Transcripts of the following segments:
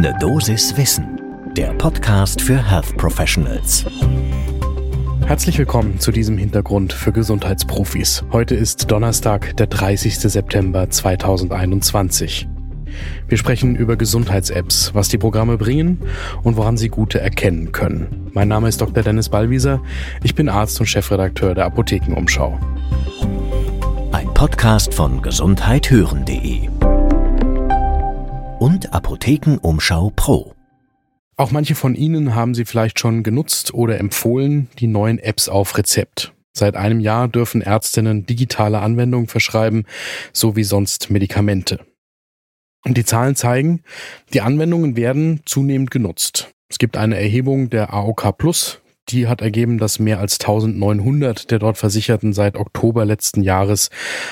Ne Dosis Wissen, der Podcast für Health Professionals. Herzlich willkommen zu diesem Hintergrund für Gesundheitsprofis. Heute ist Donnerstag, der 30. September 2021. Wir sprechen über Gesundheits-Apps, was die Programme bringen und woran sie gute erkennen können. Mein Name ist Dr. Dennis Ballwieser. Ich bin Arzt und Chefredakteur der Apothekenumschau. Ein Podcast von gesundheithören.de und Apothekenumschau Pro. Auch manche von Ihnen haben sie vielleicht schon genutzt oder empfohlen, die neuen Apps auf Rezept. Seit einem Jahr dürfen Ärztinnen digitale Anwendungen verschreiben, so wie sonst Medikamente. Und die Zahlen zeigen, die Anwendungen werden zunehmend genutzt. Es gibt eine Erhebung der AOK Plus, die hat ergeben, dass mehr als 1900 der dort Versicherten seit Oktober letzten Jahres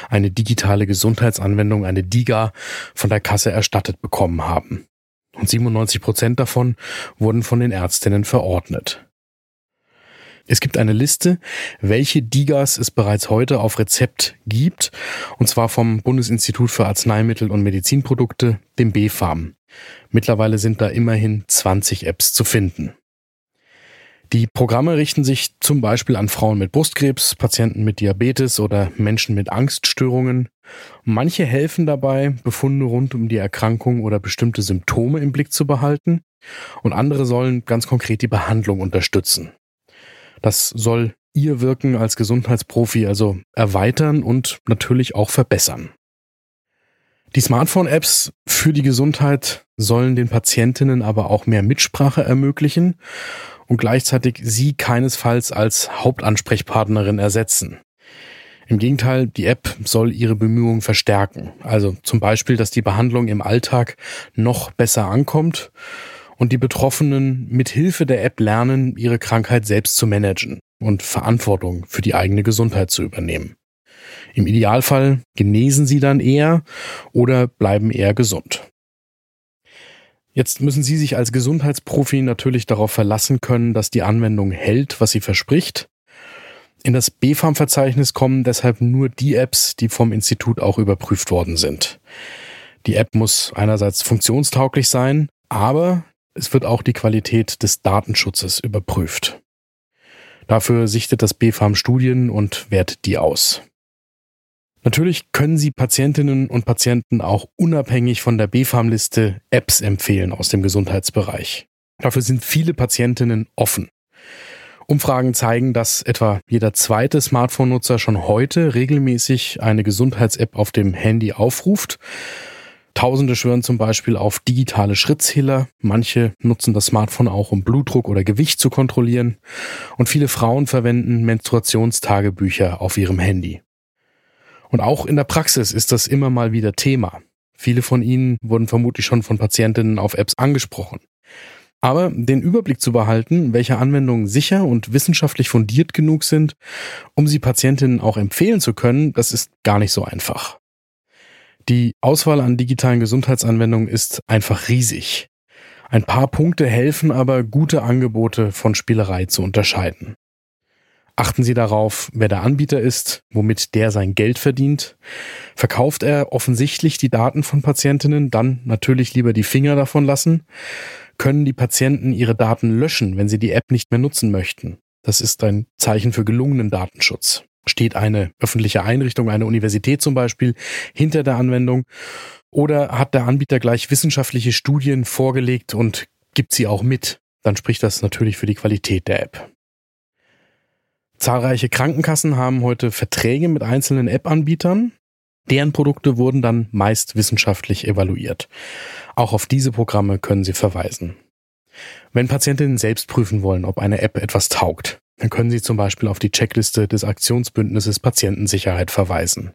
eine digitale Gesundheitsanwendung, eine DIGA, von der Kasse erstattet bekommen haben. Und 97 Prozent davon wurden von den Ärztinnen verordnet. Es gibt eine Liste, welche Digas es bereits heute auf Rezept gibt, und zwar vom Bundesinstitut für Arzneimittel und Medizinprodukte, dem BfArM. Mittlerweile sind da immerhin 20 Apps zu finden. Die Programme richten sich zum Beispiel an Frauen mit Brustkrebs, Patienten mit Diabetes oder Menschen mit Angststörungen. Manche helfen dabei, Befunde rund um die Erkrankung oder bestimmte Symptome im Blick zu behalten und andere sollen ganz konkret die Behandlung unterstützen. Das soll ihr Wirken als Gesundheitsprofi also erweitern und natürlich auch verbessern. Die Smartphone-Apps für die Gesundheit sollen den Patientinnen aber auch mehr Mitsprache ermöglichen und gleichzeitig sie keinesfalls als Hauptansprechpartnerin ersetzen. Im Gegenteil, die App soll ihre Bemühungen verstärken. Also zum Beispiel, dass die Behandlung im Alltag noch besser ankommt und die Betroffenen mit Hilfe der App lernen, ihre Krankheit selbst zu managen und Verantwortung für die eigene Gesundheit zu übernehmen. Im Idealfall genesen sie dann eher oder bleiben eher gesund. Jetzt müssen Sie sich als Gesundheitsprofi natürlich darauf verlassen können, dass die Anwendung hält, was sie verspricht. In das BfArM-Verzeichnis kommen deshalb nur die Apps, die vom Institut auch überprüft worden sind. Die App muss einerseits funktionstauglich sein, aber es wird auch die Qualität des Datenschutzes überprüft. Dafür sichtet das BfArM Studien und wertet die aus. Natürlich können Sie Patientinnen und Patienten auch unabhängig von der BfArM-Liste Apps empfehlen aus dem Gesundheitsbereich. Dafür sind viele Patientinnen offen. Umfragen zeigen, dass etwa jeder zweite Smartphone-Nutzer schon heute regelmäßig eine Gesundheits-App auf dem Handy aufruft. Tausende schwören zum Beispiel auf digitale Schrittzähler. Manche nutzen das Smartphone auch, um Blutdruck oder Gewicht zu kontrollieren. Und viele Frauen verwenden Menstruationstagebücher auf ihrem Handy. Und auch in der Praxis ist das immer mal wieder Thema. Viele von Ihnen wurden vermutlich schon von Patientinnen auf Apps angesprochen. Aber den Überblick zu behalten, welche Anwendungen sicher und wissenschaftlich fundiert genug sind, um sie Patientinnen auch empfehlen zu können, das ist gar nicht so einfach. Die Auswahl an digitalen Gesundheitsanwendungen ist einfach riesig. Ein paar Punkte helfen aber, gute Angebote von Spielerei zu unterscheiden. Achten Sie darauf, wer der Anbieter ist, womit der sein Geld verdient. Verkauft er offensichtlich die Daten von Patientinnen, dann natürlich lieber die Finger davon lassen. Können die Patienten ihre Daten löschen, wenn sie die App nicht mehr nutzen möchten? Das ist ein Zeichen für gelungenen Datenschutz. Steht eine öffentliche Einrichtung, eine Universität zum Beispiel, hinter der Anwendung? Oder hat der Anbieter gleich wissenschaftliche Studien vorgelegt und gibt sie auch mit? Dann spricht das natürlich für die Qualität der App. Zahlreiche Krankenkassen haben heute Verträge mit einzelnen App-Anbietern. Deren Produkte wurden dann meist wissenschaftlich evaluiert. Auch auf diese Programme können Sie verweisen. Wenn Patientinnen selbst prüfen wollen, ob eine App etwas taugt, dann können Sie zum Beispiel auf die Checkliste des Aktionsbündnisses Patientensicherheit verweisen.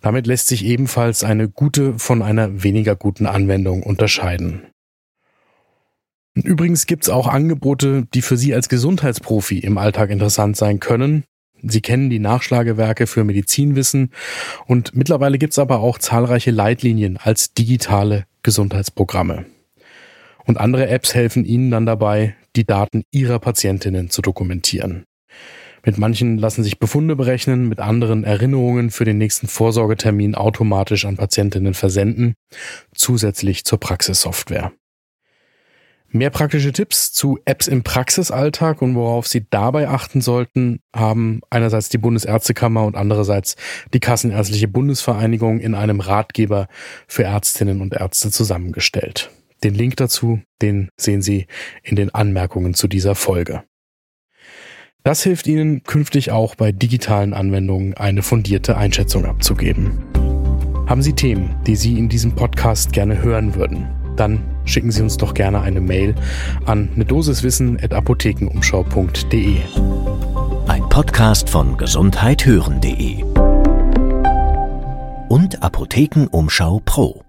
Damit lässt sich ebenfalls eine gute von einer weniger guten Anwendung unterscheiden. Übrigens gibt's auch Angebote, die für Sie als Gesundheitsprofi im Alltag interessant sein können. Sie kennen die Nachschlagewerke für Medizinwissen und mittlerweile gibt's aber auch zahlreiche Leitlinien als digitale Gesundheitsprogramme. Und andere Apps helfen Ihnen dann dabei, die Daten Ihrer Patientinnen zu dokumentieren. Mit manchen lassen sich Befunde berechnen, mit anderen Erinnerungen für den nächsten Vorsorgetermin automatisch an Patientinnen versenden, zusätzlich zur Praxissoftware. Mehr praktische Tipps zu Apps im Praxisalltag und worauf Sie dabei achten sollten, haben einerseits die Bundesärztekammer und andererseits die Kassenärztliche Bundesvereinigung in einem Ratgeber für Ärztinnen und Ärzte zusammengestellt. Den Link dazu, den sehen Sie in den Anmerkungen zu dieser Folge. Das hilft Ihnen künftig auch bei digitalen Anwendungen eine fundierte Einschätzung abzugeben. Haben Sie Themen, die Sie in diesem Podcast gerne hören würden? Dann schicken Sie uns doch gerne eine Mail an eine Dosiswissen@apothekenumschau.de. Ein Podcast von gesundheithören.de und Apothekenumschau Pro.